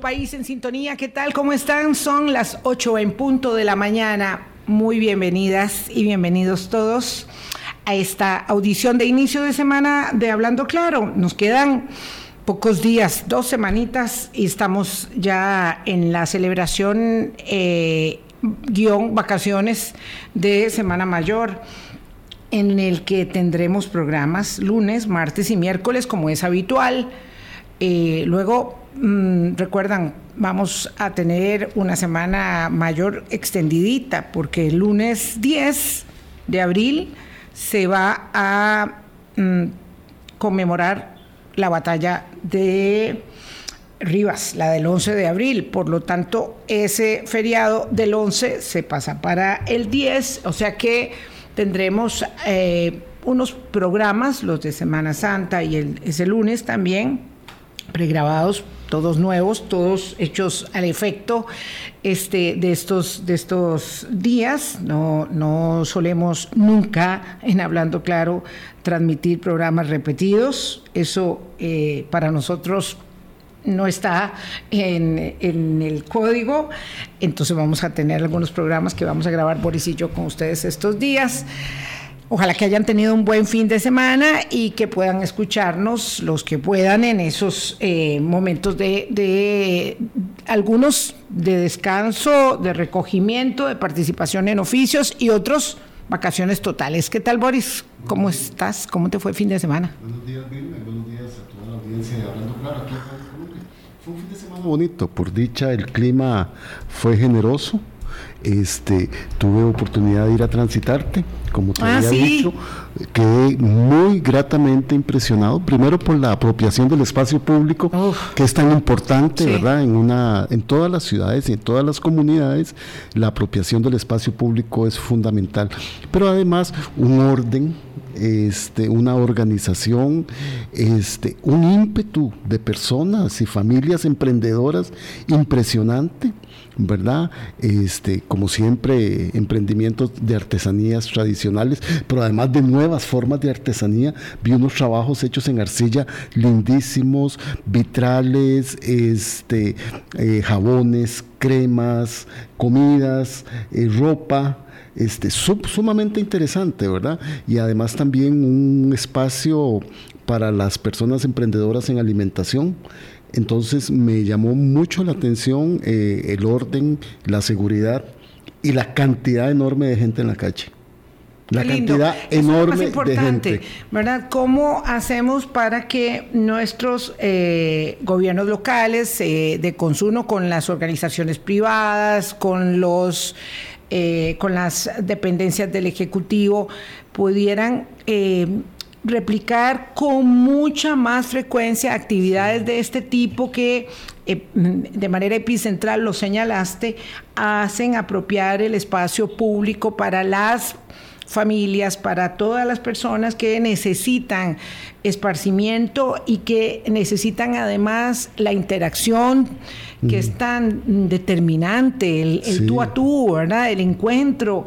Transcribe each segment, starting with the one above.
País en sintonía, ¿qué tal? ¿Cómo están? Son las 8 en punto de la mañana. Muy bienvenidas y bienvenidos todos a esta audición de inicio de semana de Hablando Claro. Nos quedan pocos días, dos semanitas y estamos ya en la celebración eh, guion vacaciones de Semana Mayor en el que tendremos programas lunes, martes y miércoles como es habitual. Eh, luego, mm, recuerdan, vamos a tener una semana mayor extendidita porque el lunes 10 de abril se va a mm, conmemorar la batalla de Rivas, la del 11 de abril. Por lo tanto, ese feriado del 11 se pasa para el 10, o sea que tendremos eh, unos programas, los de Semana Santa y el, ese lunes también, pregrabados, todos nuevos, todos hechos al efecto este, de, estos, de estos días. No, no solemos nunca, en Hablando Claro, transmitir programas repetidos. Eso eh, para nosotros no está en, en, el código, entonces vamos a tener algunos programas que vamos a grabar Boris y yo con ustedes estos días. Ojalá que hayan tenido un buen fin de semana y que puedan escucharnos los que puedan en esos eh, momentos de, de, algunos de descanso, de recogimiento, de participación en oficios y otros vacaciones totales. ¿Qué tal, Boris? ¿Cómo estás? ¿Cómo te fue el fin de semana? Buenos días, Vilma, buenos días a toda la audiencia de Hablando Claro. Aquí fue un fin de semana bonito, por dicha el clima fue generoso. Este, tuve oportunidad de ir a transitarte, como te Ah, había sí. dicho, quedé muy gratamente impresionado, primero por la apropiación del espacio público, Uf. que es tan importante, Sí. ¿verdad? En una, en todas las ciudades y en todas las comunidades, la apropiación del espacio público es fundamental. Pero además, un orden, este, una organización, este, un ímpetu de personas y familias emprendedoras impresionante. ¿Verdad? Este, como siempre, emprendimientos de artesanías tradicionales, pero además de nuevas formas de artesanía. Vi unos trabajos hechos en arcilla lindísimos, vitrales, este, eh, jabones, cremas, comidas, eh, ropa. Este, sum- sumamente interesante, ¿verdad? Y además también un espacio para las personas emprendedoras en alimentación. Entonces me llamó mucho la atención eh, el orden, la seguridad y la cantidad enorme de gente en la calle. La lindo. cantidad Eso es lo enorme más de gente. ¿verdad? ¿Cómo hacemos para que nuestros eh, gobiernos locales eh, de consumo con las organizaciones privadas, con los eh, con las dependencias del ejecutivo pudieran eh, replicar con mucha más frecuencia actividades de este tipo que eh, de manera epicentral lo señalaste, hacen apropiar el espacio público para las familias, para todas las personas que necesitan esparcimiento y que necesitan además la interacción que es tan determinante, el, el Sí. tú a tú, ¿verdad? El encuentro.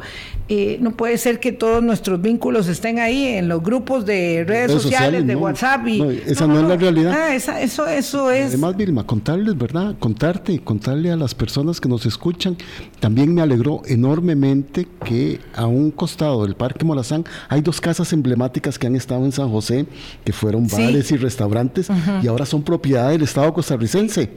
Eh, no puede ser que todos nuestros vínculos estén ahí en los grupos de redes, Redes sociales, sociales, de no. WhatsApp. Y, No, esa no es la realidad. Ah, esa- eso, eso es. Además, Vilma, contarles, ¿verdad? Contarte, contarle a las personas que nos escuchan. También me alegró enormemente que a un costado del Parque Morazán hay dos casas emblemáticas que han estado en San José, que fueron Sí. bares y restaurantes, y ahora son propiedad del Estado costarricense.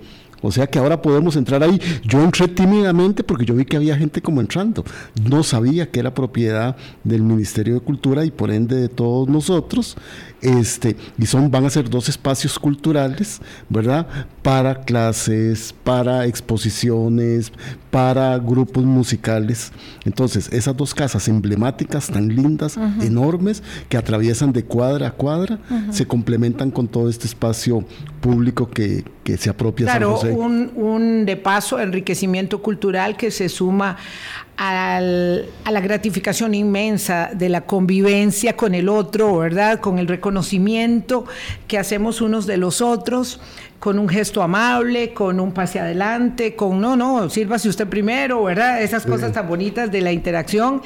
O sea que ahora podemos entrar ahí. Yo entré tímidamente porque yo vi que había gente como entrando. No sabía que era propiedad del Ministerio de Cultura y por ende de todos nosotros. Este, y son, van a ser dos espacios culturales, ¿verdad? Para clases, para exposiciones, para grupos musicales. Entonces, esas dos casas emblemáticas tan lindas, enormes, que atraviesan de cuadra a cuadra, se complementan con todo este espacio público que, que se apropia San Claro, José. un, un de paso enriquecimiento cultural que se suma al- a la gratificación inmensa de la convivencia con el otro, ¿verdad? Con el reconocimiento que hacemos unos de los otros, con un gesto amable, con un pase adelante, con no, no, sírvase usted primero, ¿verdad? Esas cosas tan bonitas de la interacción.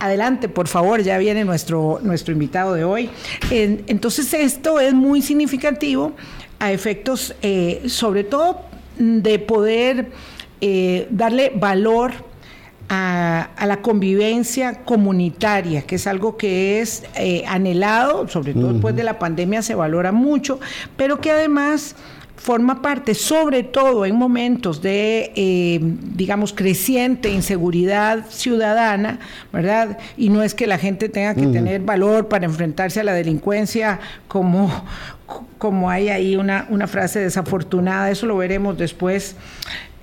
Adelante, por favor, ya viene nuestro, nuestro invitado de hoy. En- entonces, esto es muy significativo a efectos, eh, sobre todo de poder eh, darle valor a, la convivencia comunitaria, que es algo que es eh, anhelado, sobre todo después de la pandemia se valora mucho, pero que además forma parte, sobre todo en momentos de, eh, digamos, creciente inseguridad ciudadana, ¿verdad? Y no es que la gente tenga que tener valor para enfrentarse a la delincuencia como, como hay ahí una, una frase desafortunada, eso lo veremos después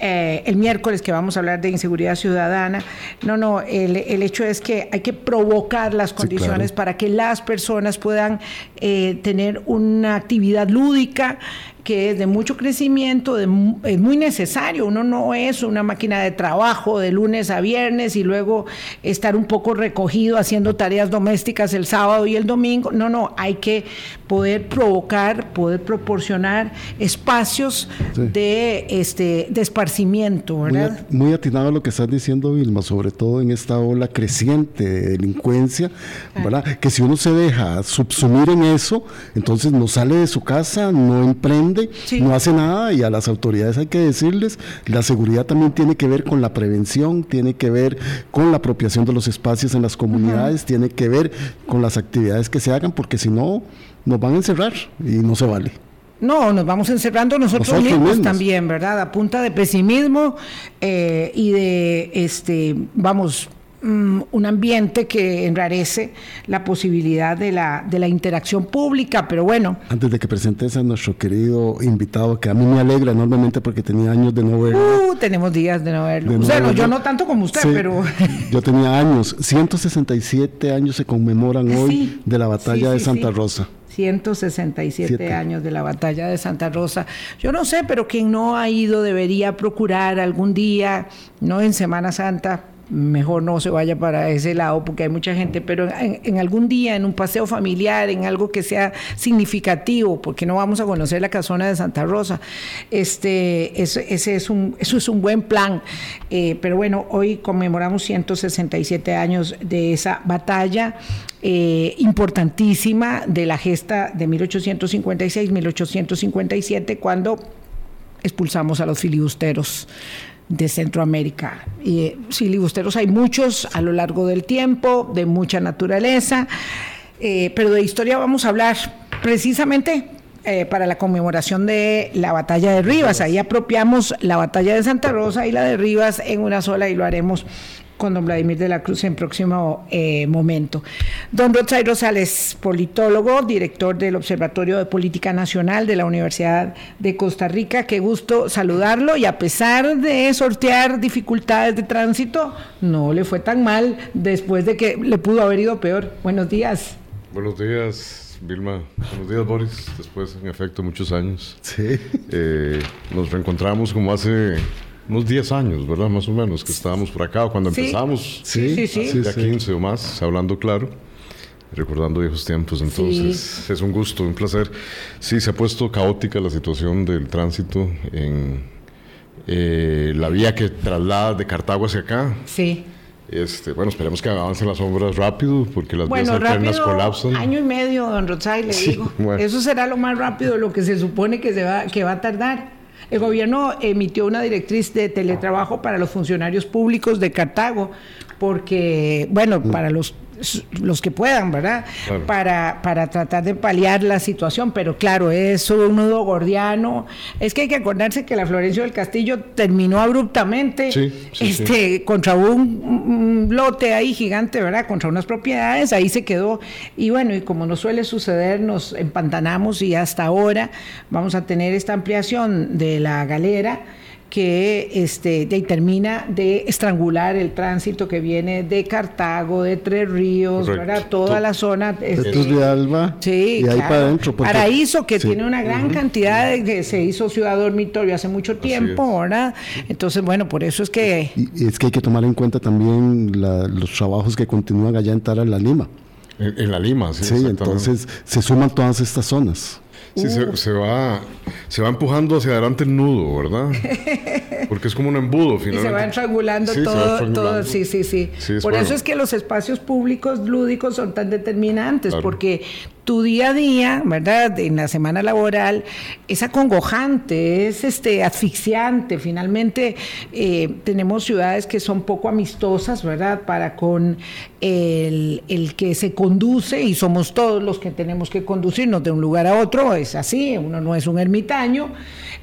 eh, el miércoles que vamos a hablar de inseguridad ciudadana. No, no, el, hecho es que hay que provocar las condiciones para que las personas puedan eh, tener una actividad lúdica que es de mucho crecimiento, es muy necesario. Uno no es una máquina de trabajo de lunes a viernes y luego estar un poco recogido haciendo tareas domésticas el sábado y el domingo. No, no, hay que poder provocar, poder proporcionar espacios de, este, de esparcimiento, ¿verdad? Muy, atinado a lo que estás diciendo, Vilma, sobre todo en esta ola creciente de delincuencia, ¿verdad? Que si uno se deja subsumir en eso, entonces no sale de su casa, no emprende no hace nada y a las autoridades hay que decirles, la seguridad también tiene que ver con la prevención, tiene que ver con la apropiación de los espacios en las comunidades, tiene que ver con las actividades que se hagan, porque si no, nos van a encerrar y no se vale. No, nos vamos encerrando nosotros, mismos, también, ¿verdad? A punta de pesimismo eh, y de, este, vamos, Mm, un ambiente que enrarece la posibilidad de la, de la interacción pública, pero bueno. Antes de que presentes a nuestro querido invitado, que a mí me alegra enormemente porque tenía años de no verlo. Uh, tenemos días de no verlo. bueno, yo no tanto como usted, pero... yo tenía años, 167 años se conmemoran hoy de la batalla de Santa Rosa. 167 años de la batalla de Santa Rosa. Yo no sé, pero quien no ha ido debería procurar algún día, no en Semana Santa, mejor no se vaya para ese lado porque hay mucha gente, pero en, algún día, en un paseo familiar, en algo que sea significativo, porque no vamos a conocer la casona de Santa Rosa, este, ese, es un, eso es un buen plan. Eh, pero bueno, hoy conmemoramos 167 años de esa batalla. Eh, importantísima de la gesta de 1856-1857 cuando expulsamos a los filibusteros de Centroamérica. Y eh, filibusteros hay muchos a lo largo del tiempo, de mucha naturaleza, eh, pero de historia vamos a hablar precisamente eh, para la conmemoración de la batalla de Rivas. Ahí apropiamos la batalla de Santa Rosa y la de Rivas en una sola y lo haremos con don Vladimir de la Cruz en próximo eh, momento. Don Rotzay Rosales, politólogo, director del Observatorio de Política Nacional de la Universidad de Costa Rica, qué gusto saludarlo y a pesar de sortear dificultades de tránsito, no le fue tan mal después de que le pudo haber ido peor. Buenos días. Buenos días. Vilma, buenos días Boris, después en efecto muchos años. Sí. Eh, nos reencontramos como hace unos 10 años, ¿verdad? Más o menos, que estábamos por acá cuando empezamos. Sí, sí, sí. Ya 15 o más, hablando claro, recordando viejos tiempos. Entonces, es un gusto, un placer. Sí, se ha puesto caótica la situación del tránsito en eh, la vía que traslada de Cartago hacia acá. Sí. Este, bueno, esperemos que avancen las obras rápido, porque las vías alternas colapsan. Año y medio, don Rotzai, le digo. Eso será lo más rápido, lo que se supone que, se va, que va a tardar. El gobierno emitió una directriz de teletrabajo para los funcionarios públicos de Cartago, porque, bueno, mm. para los los que puedan, ¿verdad? Para, para tratar de paliar la situación, pero claro, es un nudo gordiano. Es que hay que acordarse que la Florencio del Castillo terminó abruptamente este, contra un, lote ahí gigante, ¿verdad? Contra unas propiedades, ahí se quedó. Y bueno, y como nos suele suceder, nos empantanamos y hasta ahora vamos a tener esta ampliación de la galera que este, termina de estrangular el tránsito que viene de Cartago, de Tres Ríos, toda la zona. Este, de Alba sí, y ahí para adentro. Paraíso, que tiene una gran cantidad de que se hizo ciudad dormitorio hace mucho tiempo, ¿verdad? Entonces, bueno, por eso es que... Y es que hay que tomar en cuenta también los trabajos que continúan allá en Tara, en la Lima. En, la Lima, sí. Sí, entonces se suman todas estas zonas. Sí, se, va, se va empujando hacia adelante el nudo, ¿verdad? Porque es como un embudo finalmente. Y se va estrangulando todo, todo, sí, sí, sí. Por eso es que los espacios públicos lúdicos son tan determinantes, porque tu día a día, ¿verdad? En la semana laboral es acongojante, es este asfixiante. Finalmente eh, tenemos ciudades que son poco amistosas, ¿verdad? Para con el, el, que se conduce y somos todos los que tenemos que conducirnos de un lugar a otro, es así, uno no es un ermitaño.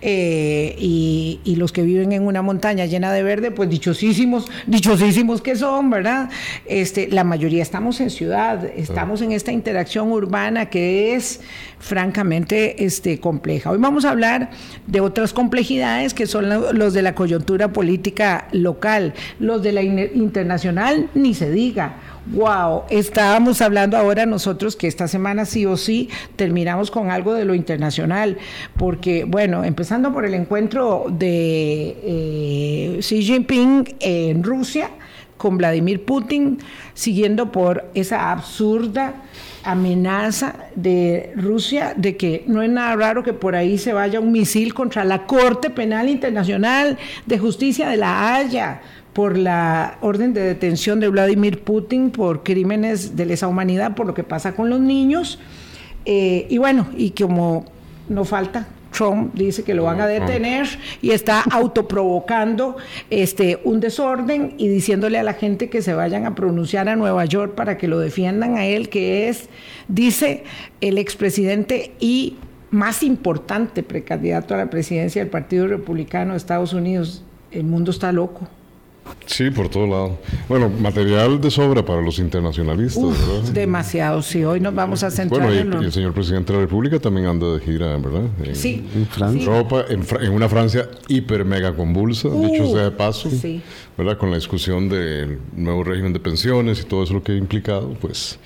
Eh, y, y, los que viven en una montaña llena de verde, pues dichosísimos, dichosísimos que son, ¿verdad? Este, la mayoría estamos en ciudad, estamos en esta interacción urbana que es francamente este, compleja. Hoy vamos a hablar de otras complejidades que son los de la coyuntura política local, los de la internacional, ni se diga Wow, estábamos hablando ahora nosotros que esta semana sí o sí terminamos con algo de lo internacional, porque bueno, empezando por el encuentro de eh, Xi Jinping en Rusia con Vladimir Putin, siguiendo por esa absurda amenaza de Rusia de que no es nada raro que por ahí se vaya un misil contra la Corte Penal Internacional de Justicia de la Haya por la orden de detención de Vladimir Putin por crímenes de lesa humanidad, por lo que pasa con los niños. Eh, y bueno, y como no falta, Trump dice que lo van a detener y está autoprovocando este, un desorden y diciéndole a la gente que se vayan a pronunciar a Nueva York para que lo defiendan a él, que es, dice el expresidente y más importante precandidato a la presidencia del Partido Republicano de Estados Unidos. El mundo está loco. Sí, por todo lado. Bueno, material de sobra para los internacionalistas, ¿verdad? Demasiado, sí. Hoy nos vamos a centrar bueno, y, en y el señor presidente de la República también anda de gira, ¿verdad? En, sí. En Francia. Europa, en, en una Francia hiper mega convulsa, dicho Uh, sea de paso, sí. ¿verdad? Con la discusión del nuevo régimen de pensiones y todo eso lo que ha implicado, pues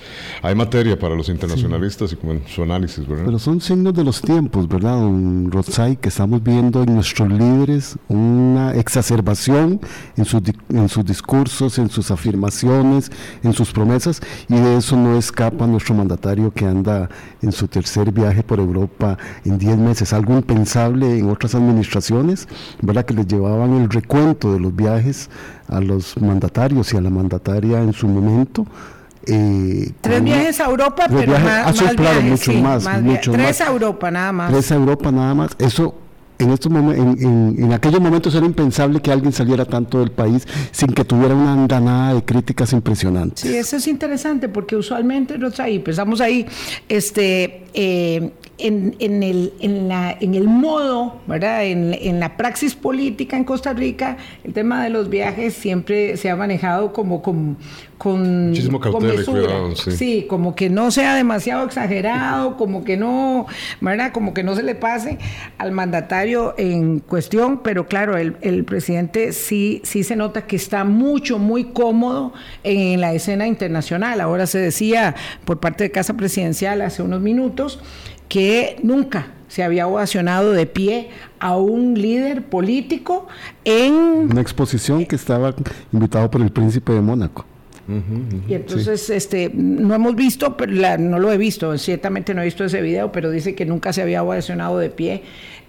hay materia para los internacionalistas y como en su análisis, ¿verdad? Pero son signos de los tiempos, ¿verdad, don Rotzai? Que estamos viendo en nuestros líderes una exacerbación en sus, en sus discursos, en sus afirmaciones, en sus promesas, y de eso no escapa nuestro mandatario que anda en su tercer viaje por Europa en 10 meses. Algo impensable en otras administraciones, ¿verdad? Que les llevaban el recuento de los viajes a los mandatarios y a la mandataria en su momento. eh, Tres con- viajes a Europa, pero viajes- más, ah, más claro, viajes, mucho sí, más, mucho Tres más. a Europa nada más. Tres a Europa nada más. Eso en estos momen- en, en- en aquellos momentos era impensable que alguien saliera tanto del país sin que tuviera una andanada de críticas impresionantes. Sí, eso es interesante porque usualmente nosotros ahí empezamos ahí este, eh, en, en el, en, la, en el modo, ¿verdad? En, en la praxis política en Costa Rica, el tema de los viajes siempre se ha manejado como con, con, Muchísimo con mesura. cuidado, sí. como que no sea demasiado exagerado, como que no, ¿verdad? Como que no se le pase al mandatario en cuestión, pero claro, el, el presidente sí, sí se nota que está mucho, muy cómodo en la escena internacional. Ahora se decía por parte de Casa Presidencial hace unos minutos que nunca se había ovacionado de pie a un líder político en Una exposición que estaba invitado por el príncipe de Mónaco. Y entonces, este, no hemos visto, pero la- no lo he visto, ciertamente no he visto ese video, pero dice que nunca se había ovacionado de pie.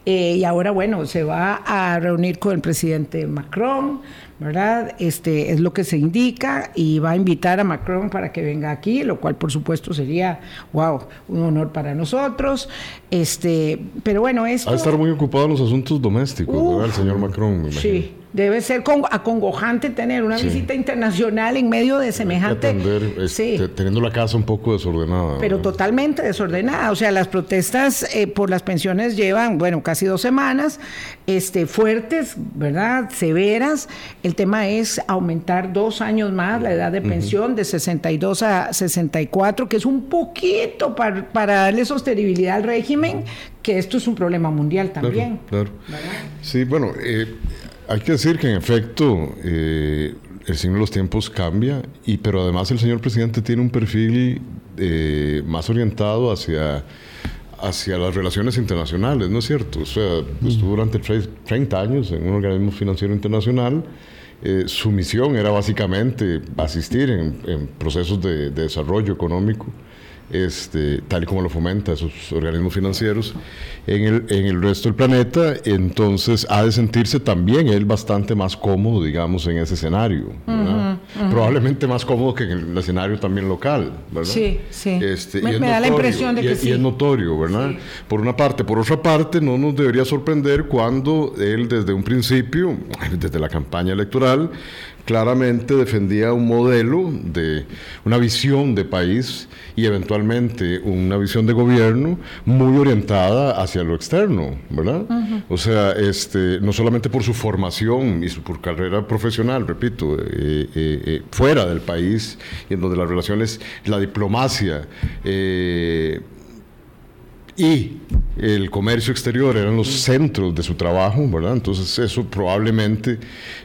Eh, y ahora, bueno, se va a reunir con el presidente Macron, ¿verdad? Este es lo que se indica y va a invitar a Macron para que venga aquí, lo cual, por supuesto, sería, wow, un honor para nosotros. Este, pero bueno, esto. Ha de estar muy ocupado en los asuntos domésticos, Uf, ¿verdad? El señor Macron, me imagino. Sí, debe ser con- acongojante tener una Sí. visita internacional en medio de semejante. atender, sí. teniendo la casa un poco desordenada. pero totalmente desordenada. O sea, las protestas eh, por las pensiones llevan, bueno, casi dos semanas, este, fuertes, ¿verdad? Severas. El tema es aumentar dos años más la edad de pensión de 62 a 64, que es un poquito para, para darle sostenibilidad al régimen, que esto es un problema mundial también. Claro, claro. Sí, bueno, eh, hay que decir que en efecto eh, el signo de los tiempos cambia, y, pero además el señor presidente tiene un perfil eh, más orientado hacia, hacia las relaciones internacionales, ¿no es cierto? O sea, estuvo durante tre- 30 años en un organismo financiero internacional. Eh, su misión era básicamente asistir en, en procesos de, de desarrollo económico este, tal y como lo fomenta esos organismos financieros en el, en el resto del planeta, entonces ha de sentirse también él bastante más cómodo, digamos, en ese escenario. ¿verdad? probablemente más cómodo que en el escenario también local, ¿verdad? Sí, sí. Este, me, y es me da la notorio, impresión de y que es- sí. Y es notorio, ¿verdad? Por una parte. Por otra parte, no nos debería sorprender cuando él desde un principio, desde la campaña electoral, claramente defendía un modelo de una visión de país y eventualmente una visión de gobierno muy orientada hacia lo externo, ¿verdad? O sea, este, no solamente por su formación y su por carrera profesional, repito, eh, eh, eh, fuera del país y en donde las relaciones, la diplomacia, eh, y el comercio exterior eran los centros de su trabajo, ¿verdad? Entonces eso probablemente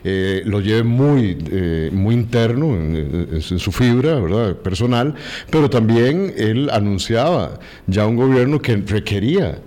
eh, lo lleve muy, eh, muy interno en, en- en su fibra, ¿verdad? Personal, pero también él anunciaba ya un gobierno que requería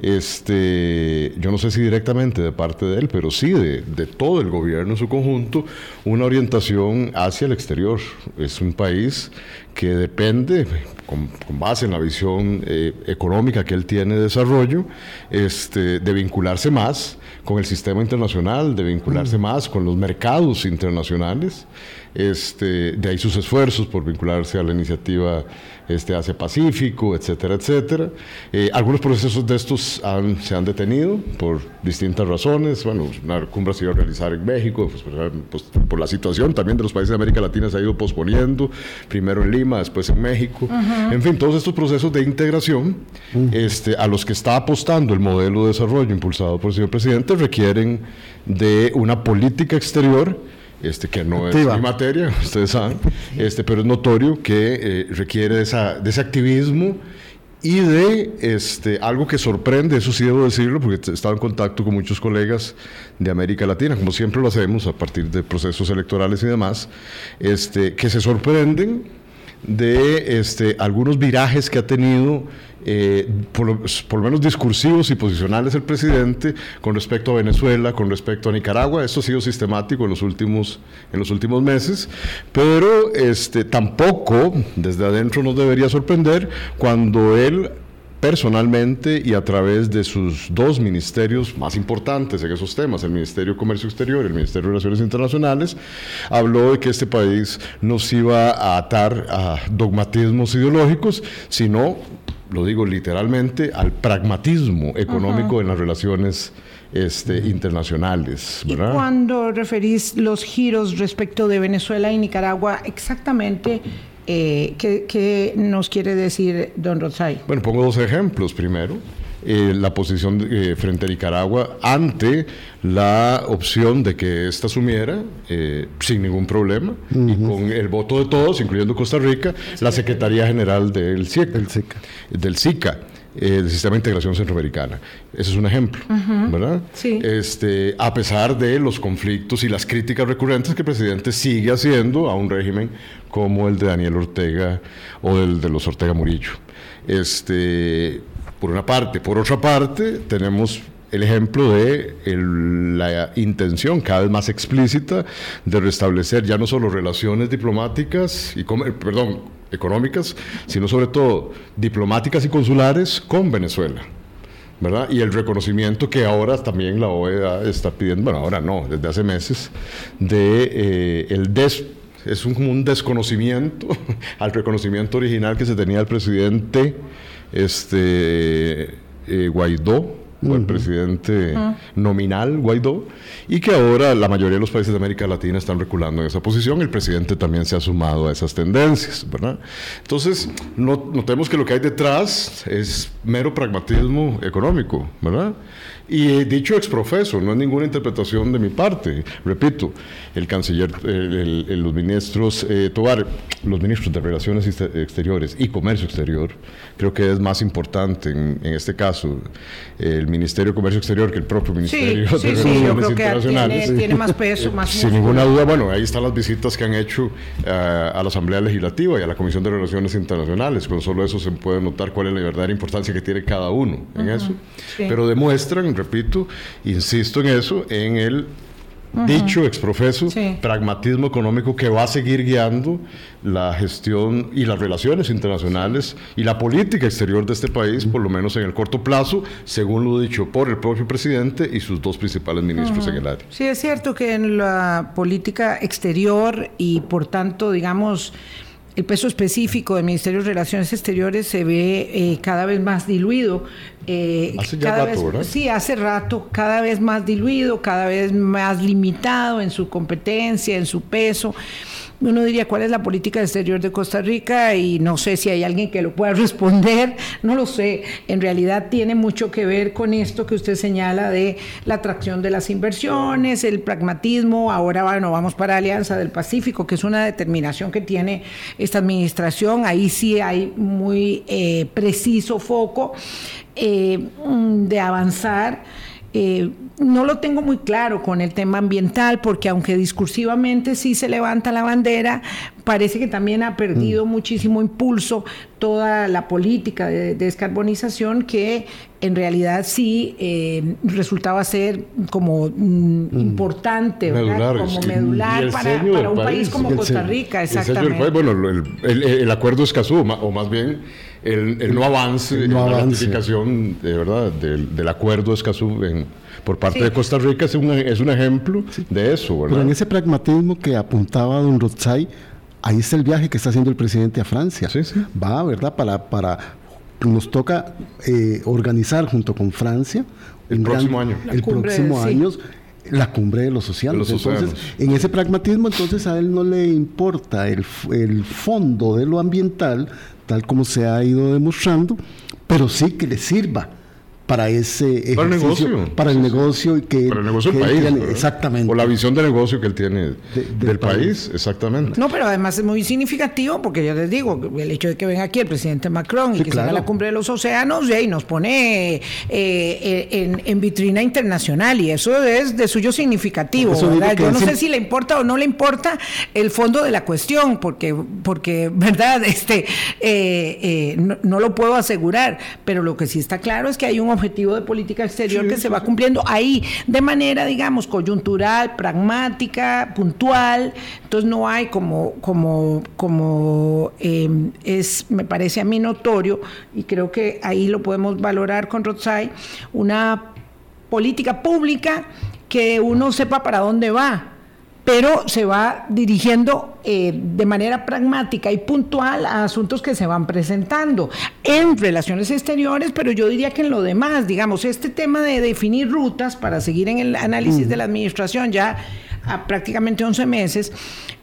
este, yo no sé si directamente de parte de él, pero sí de, de todo el gobierno en su conjunto, una orientación hacia el exterior. Es un país que depende, con, con base en la visión eh, económica que él tiene de desarrollo, este, de vincularse más con el sistema internacional, de vincularse más con los mercados internacionales. Este, de ahí sus esfuerzos por vincularse a la iniciativa este, Asia-Pacífico, etcétera, etcétera. Eh, algunos procesos de estos han- se han detenido por distintas razones. Bueno, una cumbre se iba a realizar en México, pues, por- pues, por la situación también de los países de América Latina se ha ido posponiendo, primero en Lima, después en México. En fin, todos estos procesos de integración este, a los que está apostando el modelo de desarrollo impulsado por el señor presidente requieren de una política exterior este, que no Activa. es mi materia, ustedes saben, este, pero es notorio que eh, requiere de, esa- de ese activismo y de este, algo que sorprende, eso sí debo decirlo, porque he estado en contacto con muchos colegas de América Latina, como siempre lo hacemos a partir de procesos electorales y demás, este, que se sorprenden de este, algunos virajes que ha tenido, eh, por, lo, por lo menos discursivos y posicionales el presidente con respecto a Venezuela, con respecto a Nicaragua. Esto ha sido sistemático en los últimos, en los últimos meses, pero este, tampoco desde adentro nos debería sorprender cuando él personalmente y a través de sus dos ministerios más importantes en esos temas, el Ministerio de Comercio Exterior y el Ministerio de Relaciones Internacionales, habló de que este país no se iba a atar a dogmatismos ideológicos, sino, lo digo literalmente, al pragmatismo económico en las relaciones este, internacionales. Y ¿verdad? cuando referís los giros respecto de Venezuela y Nicaragua, exactamente, eh, ¿qué, qué nos quiere decir don Rosay? Bueno, pongo dos ejemplos. Primero, eh, la posición de- eh, frente a Nicaragua ante la opción de que ésta asumiera, eh, sin ningún problema, y con el voto de todos, incluyendo Costa Rica, la Secretaría General del SIEC, Del SICA. Del SICA. eh, del Sistema de Integración Centroamericana. Ese es un ejemplo, ¿verdad? Sí. Este, a pesar de los conflictos y las críticas recurrentes que el presidente sigue haciendo a un régimen como el de Daniel Ortega o el de los Ortega Murillo. Este, por una parte. Por otra parte, tenemos el ejemplo de el- la intención cada vez más explícita de restablecer ya no solo relaciones diplomáticas y comer- perdón, económicas, sino sobre todo diplomáticas y consulares con Venezuela. ¿verdad? Y el reconocimiento que ahora también la OEA está pidiendo, bueno, ahora no, desde hace meses, de eh, el des, es un, un desconocimiento al reconocimiento original que se tenía del presidente este, eh, Guaidó, o el presidente nominal Guaidó, y que ahora la mayoría de los países de América Latina están reculando en esa posición. El presidente también se ha sumado a esas tendencias, ¿verdad? Entonces, no- notemos que lo que hay detrás es mero pragmatismo económico, ¿verdad? Y eh, dicho exprofeso, no es ninguna interpretación de mi parte. Repito, el canciller, el- el- los ministros eh, Tobar, los ministros de Relaciones Exter- Exteriores y Comercio Exterior, creo que es más importante en, en este caso el Ministerio de Comercio Exterior que el propio Sí, Ministerio sí, de sí, yo Relaciones que Internacionales. tiene, tiene más peso, más Sin músculo. ninguna duda, bueno, ahí están las visitas que han hecho eh, a la Asamblea Legislativa y a la Comisión de Relaciones Internacionales. Con solo eso se puede notar cuál es la verdadera importancia que tiene cada uno en eso. sí. Pero demuestran, repito, insisto en eso, en el dicho exprofeso, pragmatismo económico que va a seguir guiando la gestión y las relaciones internacionales y la política exterior de este país, por lo menos en el corto plazo, según lo dicho por el propio presidente y sus dos principales ministros en el área. Sí, es cierto que en la política exterior y por tanto, digamos, el peso específico del Ministerio de Relaciones Exteriores se ve eh, cada vez más diluido. Eh, hace ya rato, ¿verdad? Sí, hace rato, cada vez más diluido, cada vez más limitado en su competencia, en su peso uno diría cuál es la política exterior de Costa Rica y no sé si hay alguien que lo pueda responder, no lo sé. En realidad tiene mucho que ver con esto que usted señala de la atracción de las inversiones, el pragmatismo. Ahora bueno, vamos para Alianza del Pacífico, que es una determinación que tiene esta administración. Ahí sí hay muy eh, preciso foco eh, de avanzar. Eh, no lo tengo muy claro con el tema ambiental, porque aunque discursivamente sí se levanta la bandera, parece que también ha perdido mm. muchísimo impulso toda la política de, descarbonización que en realidad sí eh, resultaba ser como mm, mm. importante, como medular para, un país, como Costa Rica, exactamente. bueno, el, acuerdo escasú, o más bien el, no avance, la ratificación de verdad del, acuerdo Escazú por parte de Costa Rica es un, es un ejemplo de eso. ¿verdad? Pero en ese pragmatismo que apuntaba don Rotzai, ahí está el viaje que está haciendo el presidente a Francia. Va, ¿verdad? Para, para nos toca eh, organizar junto con Francia el próximo año. el próximo año la cumbre de los sociales. entonces, en ese pragmatismo, entonces a él no le importa el, el fondo de lo ambiental, tal como se ha ido demostrando, pero sí que le sirva para ese para el negocio. para el negocio que para el negocio del país exactamente. O la visión de negocio que él tiene del, país. exactamente. No pero además es muy significativo porque yo les digo el hecho de que venga aquí el presidente Macron y que se haga la cumbre de los océanos y nos pone eh, eh, en, vitrina internacional y eso es de suyo significativo yo no sé si le importa o no le importa el fondo de la cuestión porque porque verdad este eh, no, no lo puedo asegurar pero lo que sí está claro es que hay un objetivo de política exterior que se va cumpliendo ahí de manera, digamos, coyuntural, pragmática, puntual. Entonces no hay como, como, como em, es, me parece a mí notorio, y creo que ahí lo podemos valorar con Rotzai, una política pública que uno sepa para dónde va pero se va dirigiendo eh, de manera pragmática y puntual a asuntos que se van presentando en relaciones exteriores, pero yo diría que en lo demás, digamos, este tema de definir rutas para seguir en el análisis de la administración ya a prácticamente 11 meses,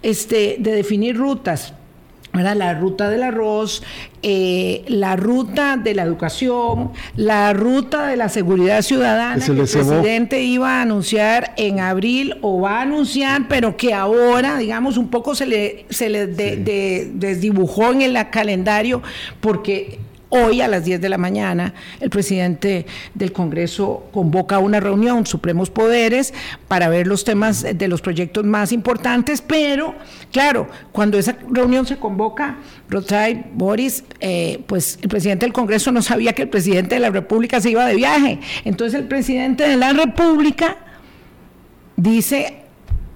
este, de definir rutas la ruta del arroz, eh, la ruta de la educación, la ruta de la seguridad ciudadana que el presidente iba a anunciar en abril o va a anunciar, pero que ahora, digamos, un poco se le, se le desdibujó en el calendario porque Hoy a las 10 de la mañana el presidente del Congreso convoca una reunión, Supremos Poderes, para ver los temas de los proyectos más importantes, pero claro, cuando esa reunión se convoca, Rotray, Boris, eh, pues el presidente del Congreso no sabía que el presidente de la República se iba de viaje. Entonces el presidente de la República dice,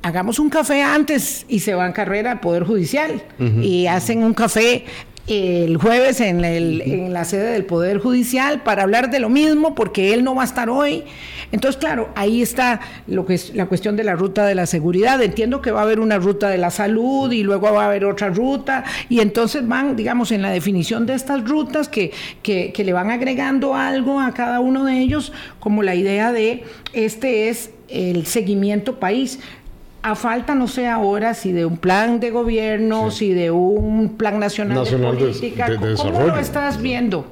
hagamos un café antes y se va en carrera al Poder Judicial y hacen un café el jueves en, en, la sede del Poder Judicial para hablar de lo mismo, porque él no va a estar hoy. Entonces, claro, ahí está lo que es la cuestión de la ruta de la seguridad. Entiendo que va a haber una ruta de la salud y luego va a haber otra ruta, y entonces van, digamos, en la definición de estas rutas que, que, que le van agregando algo a cada uno de ellos, como la idea de este es el seguimiento país a falta, no sé ahora, si de un plan de gobierno, si de un plan nacional, de política, ¿cómo lo estás viendo?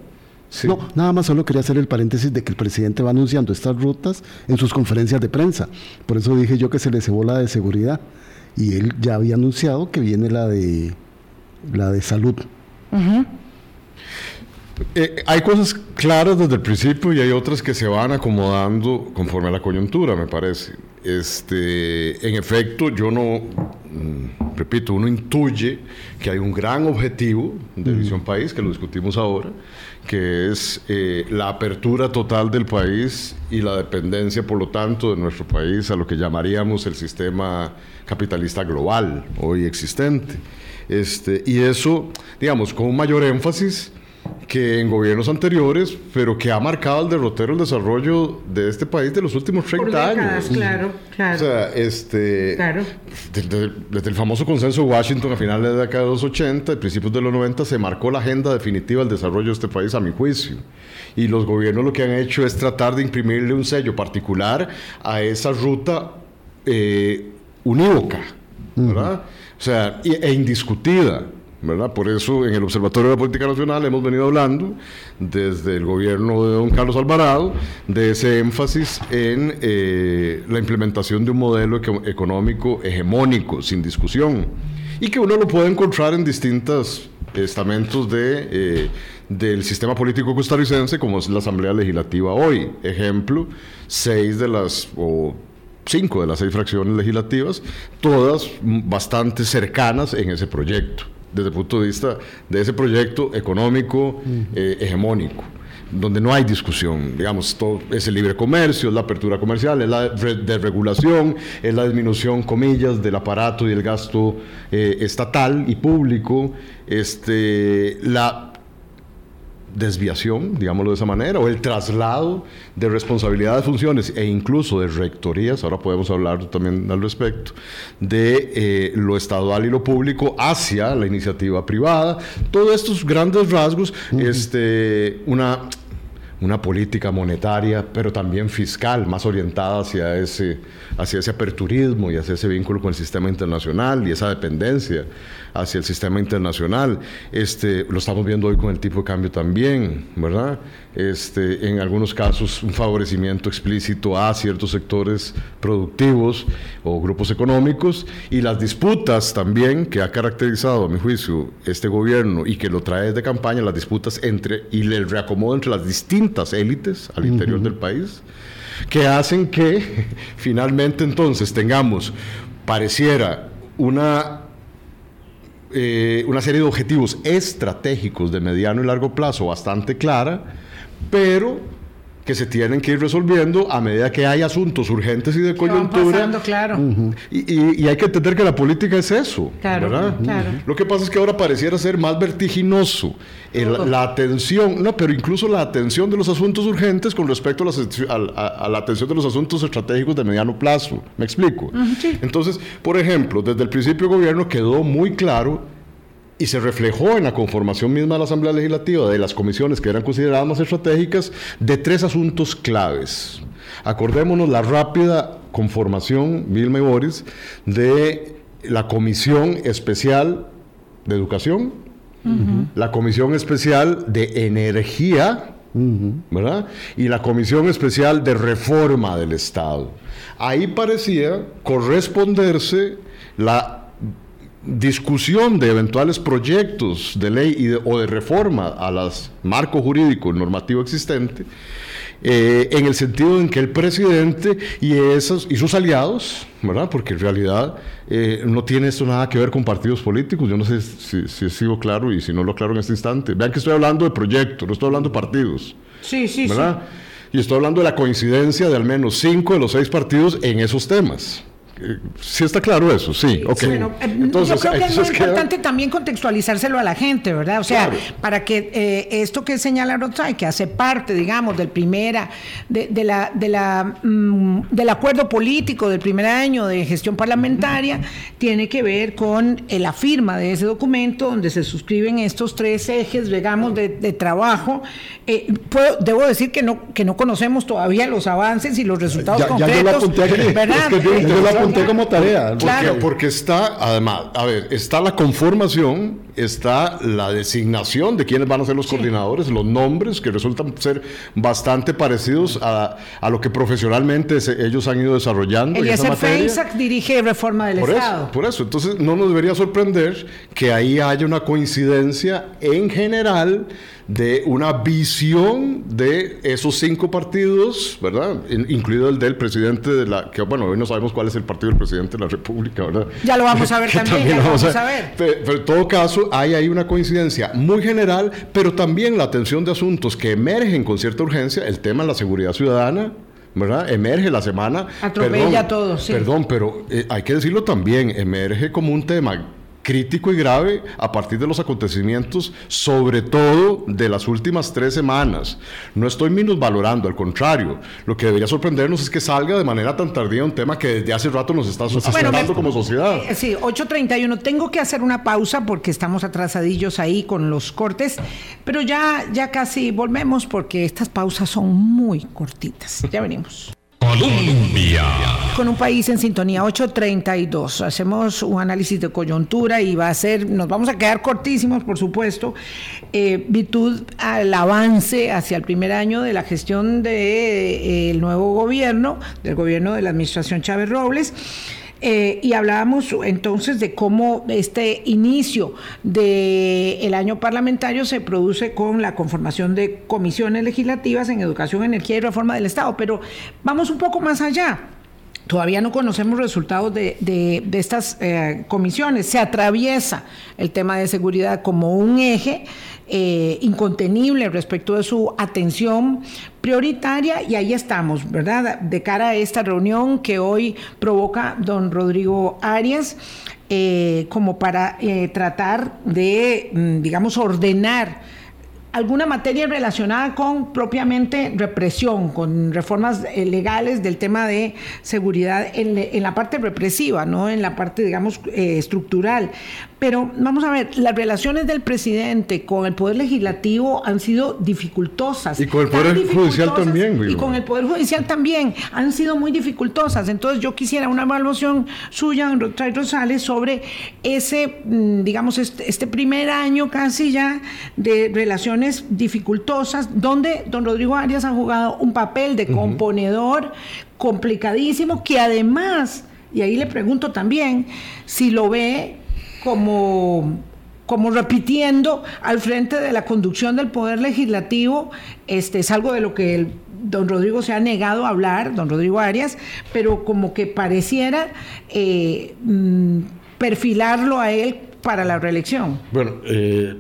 No, nada más solo quería hacer el paréntesis de que el presidente va anunciando estas rutas en sus conferencias de prensa. Por eso dije yo que se le cebó la de seguridad. Y él ya había anunciado que viene la de la de salud. Eh, hay cosas claras desde el principio y hay otras que se van acomodando conforme a la coyuntura, me parece. Este, en efecto, yo no, mm, repito, uno intuye que hay un gran objetivo de Visión País, que lo discutimos ahora, que es eh, la apertura total del país y la dependencia, por lo tanto, de nuestro país a lo que llamaríamos el sistema capitalista global hoy existente. Este, y eso, digamos, con un mayor énfasis que en gobiernos anteriores, pero que ha marcado el derrotero el desarrollo de este país de los últimos 30 años. Claro, claro. O sea, este, claro. desde, desde, el famoso consenso de Washington a finales de la década de los 80 y principios de los 90 se marcó la agenda definitiva del desarrollo de este país, a mi juicio. Y los gobiernos lo que han hecho es tratar de imprimirle un sello particular a esa ruta eh, unívoca, ¿verdad? O sea, e indiscutida. Por eso en el Observatorio de la Política Nacional hemos venido hablando desde el gobierno de don Carlos Alvarado de ese énfasis en eh, la implementación de un modelo económico hegemónico, sin discusión, y que uno lo puede encontrar en distintos estamentos de, eh, del sistema político costarricense, como es la Asamblea Legislativa hoy. Ejemplo, seis de las, o cinco de las seis fracciones legislativas, todas bastante cercanas en ese proyecto desde el punto de vista de ese proyecto económico eh, hegemónico donde no hay discusión, digamos, todo es el libre comercio, es la apertura comercial, es la desregulación, es la disminución, comillas, del aparato y el gasto eh, estatal y público, este, la desviación, digámoslo de esa manera, o el traslado de responsabilidades, funciones e incluso de rectorías, ahora podemos hablar también al respecto, de eh, lo estatal y lo público hacia la iniciativa privada. Todos estos grandes rasgos, este, una, una política monetaria, pero también fiscal, más orientada hacia ese, hacia ese aperturismo y hacia ese vínculo con el sistema internacional y esa dependencia hacia el sistema internacional. Este, lo estamos viendo hoy con el tipo de cambio también, ¿verdad? Este, en algunos casos un favorecimiento explícito a ciertos sectores productivos o grupos económicos. Y las disputas también que ha caracterizado, a mi juicio, este gobierno y que lo trae desde campaña, las disputas entre y el reacomodo entre las distintas élites al interior del país que hacen que finalmente entonces tengamos, pareciera, una eh, una serie de objetivos estratégicos de mediano y largo plazo bastante clara, pero que se tienen que ir resolviendo a medida que hay asuntos urgentes y de coyuntura. claro. y, hay que entender que la política es eso. Claro, Lo que pasa es que ahora pareciera ser más vertiginoso la atención, no, pero incluso la atención de los asuntos urgentes con respecto a, la atención de los asuntos estratégicos de mediano plazo. ¿Me explico? Entonces, por ejemplo, desde el principio del gobierno quedó muy claro y se reflejó en la conformación misma de la Asamblea Legislativa de las comisiones que eran consideradas más estratégicas de tres asuntos claves. Acordémonos la rápida conformación, Vilma y Boris, de la Comisión Especial de Educación, la Comisión Especial de Energía, ¿verdad? Y la Comisión Especial de Reforma del Estado. Ahí parecía corresponderse la discusión de eventuales proyectos de ley o de reforma a los marco jurídico normativo existente, eh, en el sentido en que el presidente y, esos, y sus aliados, ¿verdad? porque en realidad eh, no tiene esto nada que ver con partidos políticos, yo no sé si, si he sido claro y si no lo aclaro en este instante. Vean que estoy hablando de proyectos, no estoy hablando de partidos. Sí, sí, ¿verdad? Y estoy hablando de la coincidencia de al menos cinco de los seis partidos en esos temas sí está claro eso, sí. Okay. Bueno, eh, Entonces, yo creo que es muy importante también contextualizárselo a la gente, ¿verdad? O sea, para que eh, esto que señala Rotzai, que hace parte, digamos, del primera, de, la, de la, mm, del acuerdo político del primer año de gestión parlamentaria, tiene que ver con eh, la firma de ese documento donde se suscriben estos tres ejes, digamos, de, trabajo. puedo, debo decir que no, que no conocemos todavía los avances y los resultados concretos, ¿verdad? Como tarea. Porque, porque está, además, a ver, está la conformación está la designación de quiénes van a ser los coordinadores, los nombres que resultan ser bastante parecidos a, a lo que profesionalmente ellos han ido desarrollando. El Feinsack dirige Reforma del por Estado. Eso, por eso, entonces no nos debería sorprender que ahí haya una coincidencia en general de una visión de esos cinco partidos, ¿verdad? incluido el del presidente de la, que bueno, hoy no sabemos cuál es el partido del presidente de la República, ¿verdad? Ya lo vamos a ver también, vamos, a, ver. Pero, en todo caso, hay ahí una coincidencia muy general, pero también la atención de asuntos que emergen con cierta urgencia, el tema de la seguridad ciudadana, ¿verdad? Emerge la semana. Atropella todo, sí. Perdón, pero eh, hay que decirlo también, emerge como un tema crítico y grave a partir de los acontecimientos, sobre todo de las últimas tres semanas. No estoy valorando, al contrario, lo que debería sorprendernos es que salga de manera tan tardía un tema que desde hace rato nos está asustando como sociedad. Eh, sí, 8.31. Tengo que hacer una pausa porque estamos atrasadillos ahí con los cortes, pero ya, ya casi volvemos porque estas pausas son muy cortitas. Ya venimos. Con un país en sintonía 832. Hacemos un análisis de coyuntura y va a ser, nos vamos a quedar cortísimos, por supuesto, eh, virtud al avance hacia el primer año de la gestión del de, eh, nuevo gobierno, del gobierno de la administración Chávez Robles. Eh, y hablábamos entonces de cómo este inicio del año parlamentario se produce con la conformación de comisiones legislativas en educación, energía y reforma del Estado. Pero vamos un poco más allá. Todavía no conocemos resultados de, estas eh, comisiones. Se atraviesa el tema de seguridad como un eje eh, incontenible respecto de su atención prioritaria y ahí estamos, ¿verdad? De cara a esta reunión que hoy provoca don Rodrigo Arias. Eh, como para tratar de, mm, digamos, ordenar alguna materia relacionada con propiamente represión, con reformas eh, legales del tema de seguridad en, la parte represiva, no en la parte, digamos, eh, estructural. Pero vamos a ver, las relaciones del presidente con el Poder Legislativo han sido dificultosas. Y con el Poder Judicial también. Y con el Poder Judicial también han sido muy dificultosas. Entonces yo quisiera una evaluación suya, don Rosales, sobre ese, mm, digamos, este, este primer año casi ya de relaciones dificultosas, donde don Rodrigo Arias ha jugado un papel de componedor complicadísimo, que además, y ahí le pregunto también, si lo ve como como repitiendo al frente de la conducción del poder legislativo, este es algo de lo que don Rodrigo se ha negado a hablar, don Rodrigo Arias, pero como que pareciera eh, mm, perfilarlo a él para la reelección. Bueno, eh,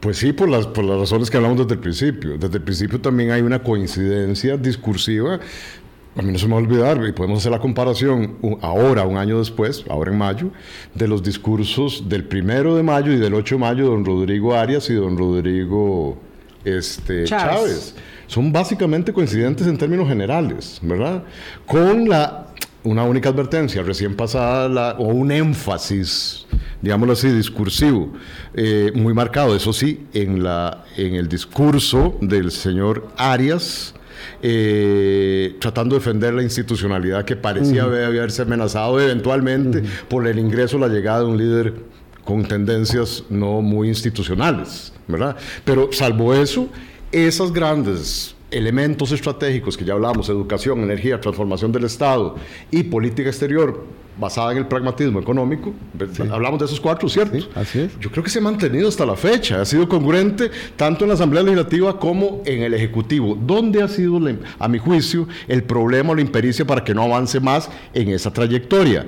pues sí, por las, por las razones que hablamos desde el principio. Desde el principio también hay una coincidencia discursiva a mí no se me va a olvidar, y podemos hacer la comparación ahora, un año después, ahora en mayo, de los discursos del primero de mayo y del 8 de mayo de don Rodrigo Arias y don Rodrigo este, Chávez. Son básicamente coincidentes en términos generales, ¿verdad? Con la, una única advertencia recién pasada, o un énfasis, digámoslo así, discursivo, eh, muy marcado, eso sí, en, la, en el discurso del señor Arias eh, tratando de defender la institucionalidad que parecía haberse amenazado eventualmente por el ingreso, la llegada de un líder con tendencias no muy institucionales, ¿verdad? Pero salvo eso, esas grandes elementos estratégicos que ya hablamos, educación, energía, transformación del Estado y política exterior basada en el pragmatismo económico, hablamos de esos cuatro, ¿cierto? así es. Yo creo que se ha mantenido hasta la fecha, ha sido congruente tanto en la Asamblea Legislativa como en el Ejecutivo. ¿Dónde ha sido, a mi juicio, el problema o la impericia para que no avance más en esa trayectoria?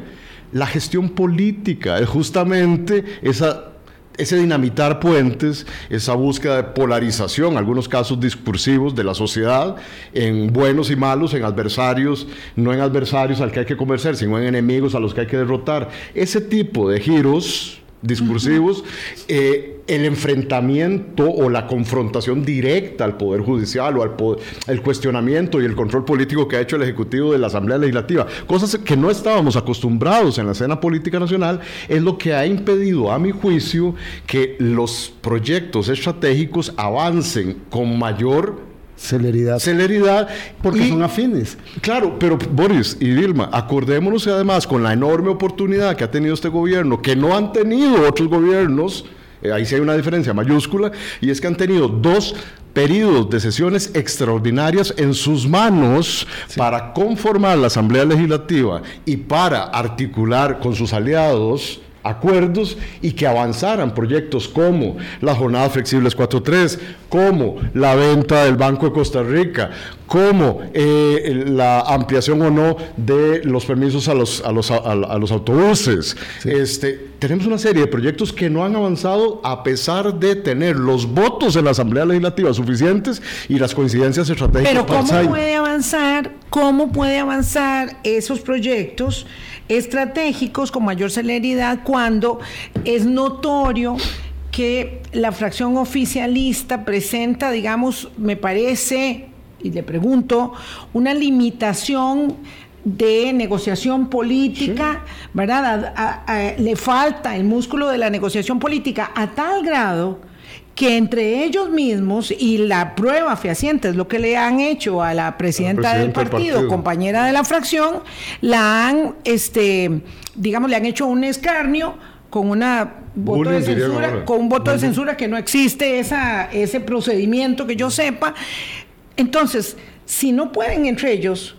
La gestión política es justamente esa ese dinamitar puentes, esa búsqueda de polarización, algunos casos discursivos de la sociedad, en buenos y malos, en adversarios, no en adversarios al que hay que convencer, sino en enemigos a los que hay que derrotar. Ese tipo de giros discursivos, eh, el enfrentamiento o la confrontación directa al Poder Judicial o al el cuestionamiento y el control político que ha hecho el Ejecutivo de la Asamblea Legislativa, cosas que no estábamos acostumbrados en la escena política nacional, es lo que ha impedido, a mi juicio, que los proyectos estratégicos avancen con mayor Celeridad. Celeridad. Porque son afines. Claro, pero Boris y Dilma, acordémonos además con la enorme oportunidad que ha tenido este gobierno, que no han tenido otros gobiernos Eh, ahí sí hay una diferencia mayúscula, y es que han tenido dos periodos de sesiones extraordinarias en sus manos para conformar la Asamblea Legislativa y para articular con sus aliados acuerdos y que avanzaran proyectos como las jornadas flexibles 4.3, como la venta del Banco de Costa Rica, como eh, la ampliación o no de los permisos a los, a los, a, los autobuses. Este, tenemos una serie de proyectos que no han avanzado a pesar de tener los votos en la Asamblea Legislativa suficientes y las coincidencias estratégicas. Pero ¿cómo puede avanzar? ¿Cómo puede avanzar esos proyectos? Estratégicos con mayor celeridad cuando es notorio que la fracción oficialista presenta, digamos, me parece, y le pregunto, una limitación de negociación política, ¿verdad? le falta el músculo de la negociación política a tal grado que entre ellos mismos y la prueba fehaciente es lo que le han hecho a la presidenta, del, partido, compañera de la fracción, la han, este, digamos, le han hecho un escarnio con una voto de censura, con un voto de censura que no existe esa, ese procedimiento que yo sepa. Entonces, si no pueden entre ellos,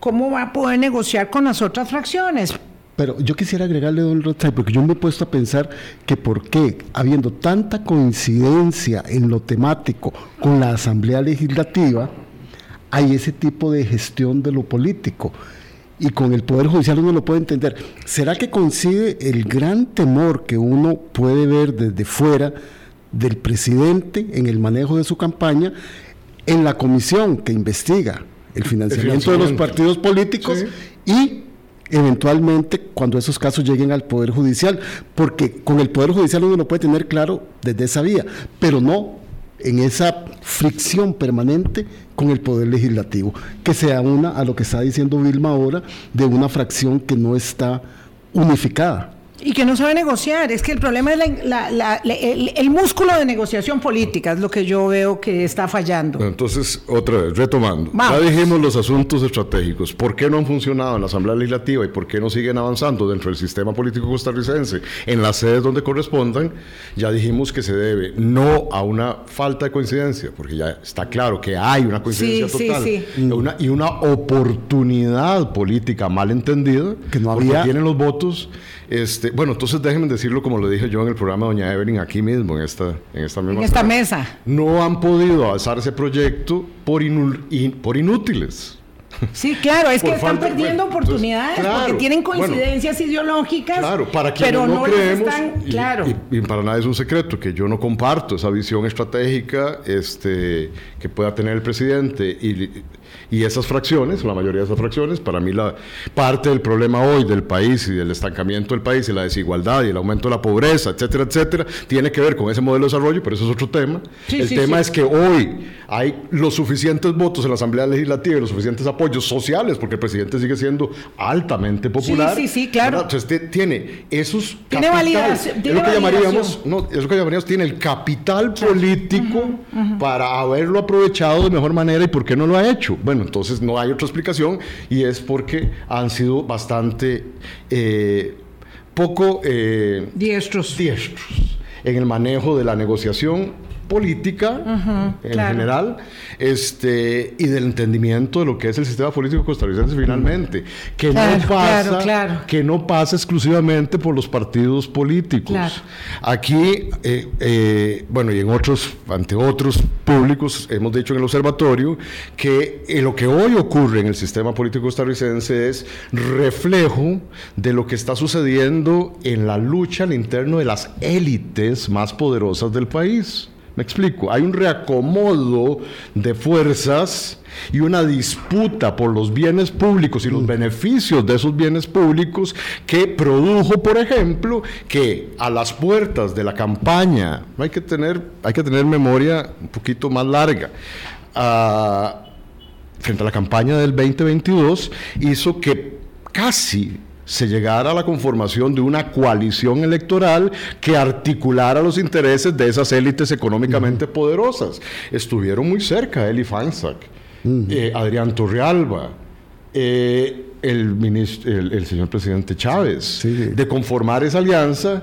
¿cómo va a poder negociar con las otras fracciones? Pero yo quisiera agregarle, don Rotzai, porque yo me he puesto a pensar que por qué, habiendo tanta coincidencia en lo temático con la Asamblea Legislativa, hay ese tipo de gestión de lo político. Y con el Poder Judicial uno lo puede entender. ¿Será que coincide el gran temor que uno puede ver desde fuera del presidente en el manejo de su campaña en la comisión que investiga el financiamiento, de los partidos políticos y eventualmente cuando esos casos lleguen al Poder Judicial, porque con el Poder Judicial uno lo puede tener claro desde esa vía, pero no en esa fricción permanente con el Poder Legislativo, que sea una a lo que está diciendo Vilma ahora, de una fracción que no está unificada. Y que no sabe negociar. Es que el problema es el, músculo de negociación política, es lo que yo veo que está fallando. Entonces, otra vez, retomando. Ya dijimos los asuntos estratégicos. ¿Por qué no han funcionado en la Asamblea Legislativa y por qué no siguen avanzando dentro del sistema político costarricense en las sedes donde correspondan? Ya dijimos que se debe no a una falta de coincidencia, porque ya está claro que hay una coincidencia total y una oportunidad política mal entendida que no había. tienen los votos. Este, bueno, entonces déjenme decirlo como lo dije yo en el programa Doña Evelyn, aquí mismo, en esta, en esta misma en esta mesa. No han podido avanzar ese proyecto por, por inútiles. Sí, claro, es que están perdiendo oportunidades porque tienen coincidencias ideológicas. Claro, para quienes pero no, creemos, claro. y, para nada es un secreto que yo no comparto esa visión estratégica este, que pueda tener el presidente y y esas fracciones, la mayoría de esas fracciones, para mí la parte del problema hoy del país y del estancamiento del país y la desigualdad y el aumento de la pobreza, etcétera, etcétera, tiene que ver con ese modelo de desarrollo, pero eso es otro tema. el tema es que hoy hay los suficientes votos en la Asamblea Legislativa y los suficientes apoyos sociales, porque el presidente sigue siendo altamente popular. Sí, sí, claro. Entonces tiene esos tiene validación, es lo que llamaríamos, no, es lo que llamaríamos tiene el capital político para haberlo aprovechado de mejor manera y por qué no lo ha hecho. Bueno, entonces no hay otra explicación y es porque han sido bastante eh, poco eh, diestros. diestros en el manejo de la negociación política en general este, y del entendimiento de lo que es el sistema político costarricense finalmente, que, no pasa, que no pasa exclusivamente por los partidos políticos. Aquí, eh, eh, bueno, y en otros, ante otros públicos, hemos dicho en el observatorio que eh, lo que hoy ocurre en el sistema político costarricense es reflejo de lo que está sucediendo en la lucha al interno de las élites más poderosas del país. Me explico, hay un reacomodo de fuerzas y una disputa por los bienes públicos y los mm. beneficios de esos bienes públicos que produjo, por ejemplo, que a las puertas de la campaña, hay que tener, hay que tener memoria un poquito más larga, ah, frente a la campaña del 2022, hizo que casi se llegara a la conformación de una coalición electoral que articulara los intereses de esas élites económicamente poderosas. Estuvieron muy cerca Eli Fansack, eh, Adrián Torrealba, eh, el, el, señor presidente Chávez, de conformar esa alianza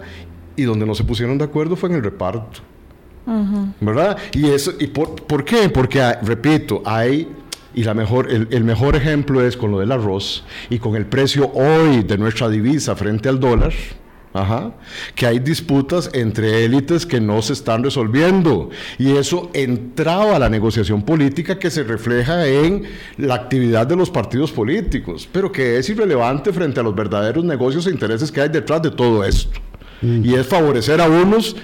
y donde no se pusieron de acuerdo fue en el reparto. ¿Verdad? Y eso, y por, ¿por qué? Porque, repito, hay y la mejor, el, el, mejor ejemplo es con lo del arroz y con el precio hoy de nuestra divisa frente al dólar. Ajá, que hay disputas entre élites que no se están resolviendo y eso entraba a la negociación política que se refleja en la actividad de los partidos políticos, pero que es irrelevante frente a los verdaderos negocios e intereses que hay detrás de todo esto. Mm. Y es favorecer a unos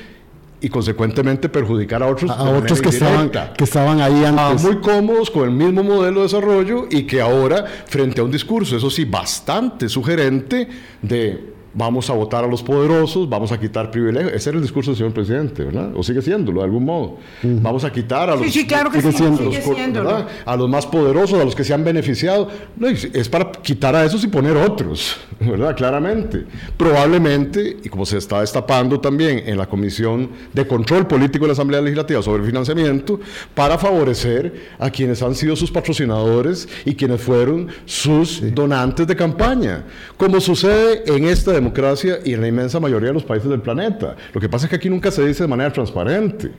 y consecuentemente perjudicar a otros. A, otros que estaban, que estaban ahí antes. muy cómodos con el mismo modelo de desarrollo y que ahora, frente a un discurso, eso sí, bastante sugerente de vamos a votar a los poderosos, vamos a quitar privilegios. Ese era el discurso del señor presidente, ¿verdad? O sigue siéndolo de algún modo. Vamos a quitar a los, sí, claro que a los más poderosos, a los que se han beneficiado. No, es para quitar a esos y poner otros, ¿verdad? Claramente. Probablemente, y como se está destapando también en la Comisión de Control Político de la Asamblea Legislativa sobre el financiamiento, para favorecer a quienes han sido sus patrocinadores y quienes fueron sus donantes de campaña, como sucede en esta democracia democracia y en la inmensa mayoría de los países del planeta. Lo que pasa es que aquí nunca se dice de manera transparente.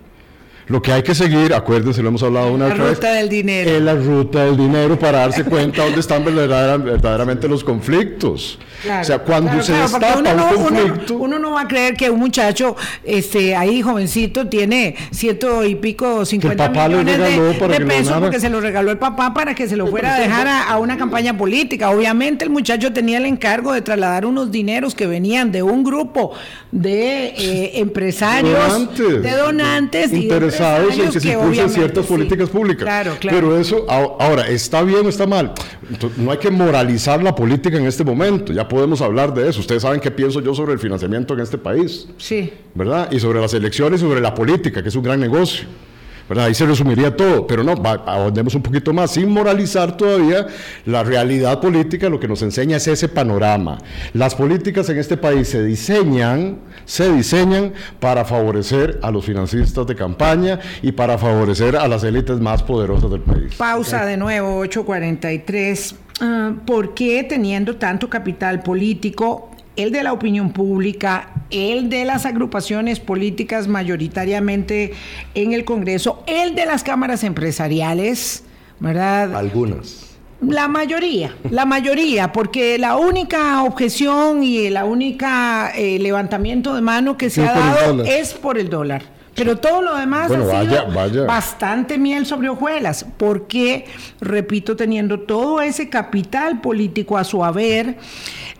Lo que hay que seguir, acuérdense, lo hemos hablado una vez. La ruta del dinero. Es la ruta del dinero para darse cuenta dónde están verdaderamente los conflictos. o sea, cuando se destapa un conflicto. Uno, no va a creer que un muchacho este, ahí jovencito tiene ciento y pico, cincuenta millones de, pesos porque se lo regaló el papá para que se lo fuera a dejar a, una campaña política. Obviamente el muchacho tenía el encargo de trasladar unos dineros que venían de un grupo de eh, empresarios, de donantes y en que se impulsen ciertas políticas públicas. Claro, claro. Pero eso, ahora, ¿está bien o está mal? No hay que moralizar la política en este momento, ya podemos hablar de eso. Ustedes saben qué pienso yo sobre el financiamiento en este país. Sí. ¿Verdad? Y sobre las elecciones, sobre la política, que es un gran negocio. Ahí se resumiría todo, pero no, ahondemos un poquito más, sin moralizar todavía la realidad política, lo que nos enseña es ese panorama. Las políticas en este país se diseñan, se diseñan para favorecer a los financistas de campaña y para favorecer a las élites más poderosas del país. Pausa de nuevo, 843. Ah, ¿Por qué teniendo tanto capital político el de la opinión pública, el de las agrupaciones políticas mayoritariamente en el Congreso, el de las cámaras empresariales, ¿verdad? Algunas. La mayoría, la mayoría, porque la única objeción y la única eh, levantamiento de mano que se ha dado es por el dólar. Pero todo lo demás ha sido bastante miel sobre hojuelas, porque, repito, teniendo todo ese capital político a su haber,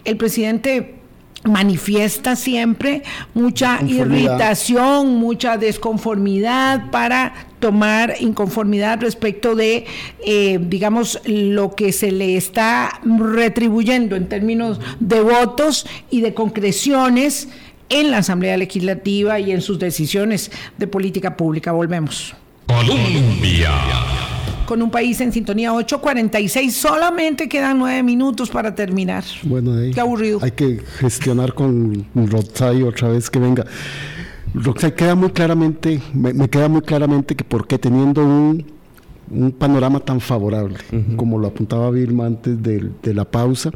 el presidente manifiesta siempre mucha irritación, mucha desconformidad para tomar inconformidad respecto de, eh, digamos, lo que se le está retribuyendo en términos de votos y de concreciones en la Asamblea Legislativa y en sus decisiones de política pública. Volvemos. Colombia con un país en sintonía 8.46. Solamente quedan nueve minutos para terminar. Bueno, ahí Qué aburrido. Hay que gestionar con Roxay otra vez que venga. Roxay, queda muy claramente, me, queda muy claramente que por qué teniendo un, un panorama tan favorable, como lo apuntaba Vilma antes de, de la pausa,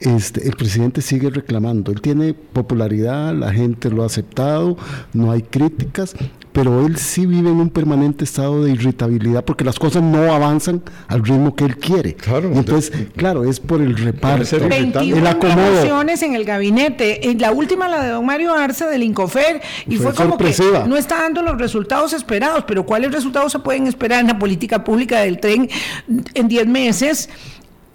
este, el presidente sigue reclamando. Él tiene popularidad, la gente lo ha aceptado, no hay críticas, pero él sí vive en un permanente estado de irritabilidad porque las cosas no avanzan al ritmo que él quiere. Claro, entonces, claro, es por el reparto, 21 el acomodo. en el gabinete, la última la de don Mario Arce del Incofer y fue, como que no está dando los resultados esperados, pero ¿cuáles resultados se pueden esperar en la política pública del tren en 10 meses?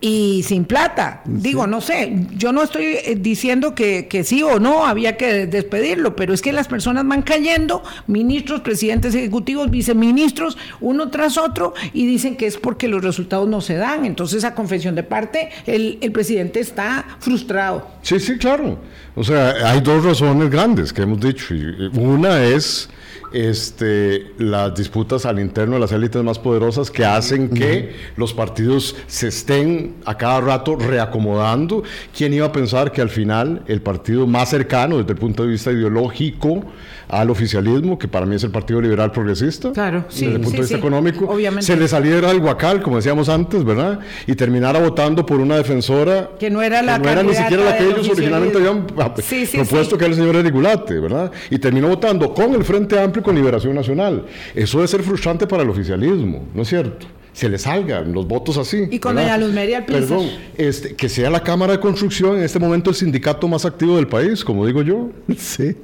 Y sin plata. Digo, no sé, yo no estoy eh, diciendo que, que, sí o no había que despedirlo, pero es que las personas van cayendo, ministros, presidentes ejecutivos, viceministros, uno tras otro, y dicen que es porque los resultados no se dan. Entonces, a confesión de parte, el, el presidente está frustrado. Sí, sí, claro. O sea, hay dos razones grandes que hemos dicho. Una es este, las disputas al interno de las élites más poderosas que hacen que los partidos se estén a cada rato reacomodando. ¿Quién iba a pensar que al final el partido más cercano desde el punto de vista ideológico al oficialismo, que para mí es el Partido Liberal Progresista, claro, desde el punto de vista económico, se le saliera al guacal, como decíamos antes, ¿verdad? Y terminara votando por una defensora que no era la no era ni siquiera la que ellos originalmente habían propuesto que era el señor Erigulate, ¿verdad? Y terminó votando con el Frente Amplio con Liberación Nacional. Eso debe ser frustrante para el oficialismo, ¿no es cierto? se le salgan los votos así. Y con doña Luz María Perdón, este, que sea la Cámara de Construcción en este momento el sindicato más activo del país, como digo yo. Sí.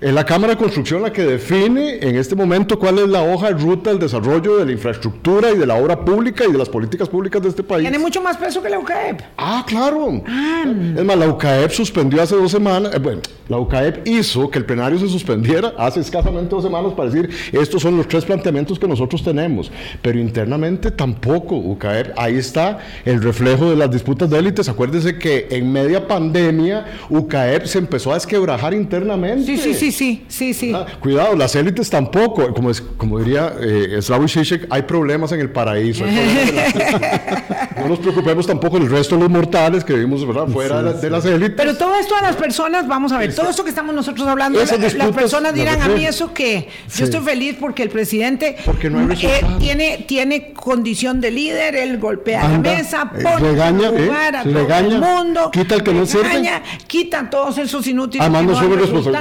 Es la Cámara de Construcción la que define en este momento cuál es la hoja de ruta del desarrollo de la infraestructura y de la obra pública y de las políticas públicas de este país. Tiene mucho más peso que la UCAEP. Ah, claro. Ah. Es más, la UCAEP suspendió hace dos semanas, eh, bueno, la UCAEP hizo que el plenario se suspendiera hace escasamente dos semanas para decir, estos son los tres planteamientos que nosotros tenemos, pero internamente tampoco UCAEP, ahí está el reflejo de las disputas de élites. Acuérdense que en media pandemia UCAEP se empezó a desquebrajar internamente. Sí, sí, sí sí, sí, sí, ah, cuidado, las élites tampoco. Como, es, como diría eh, Slavoj Žižek, hay problemas en el paraíso. no nos preocupemos tampoco del resto de los mortales que vivimos fuera de, las élites. Pero todo esto a las personas, vamos a ver, todo esto que estamos nosotros hablando, las personas dirán a mí eso que yo estoy feliz porque el presidente eh, tiene, tiene condición de líder, él golpea la mesa, eh, pone regaña, lugar a todo el mundo, quita el que no sirve, quita todos esos inútiles. Ah, no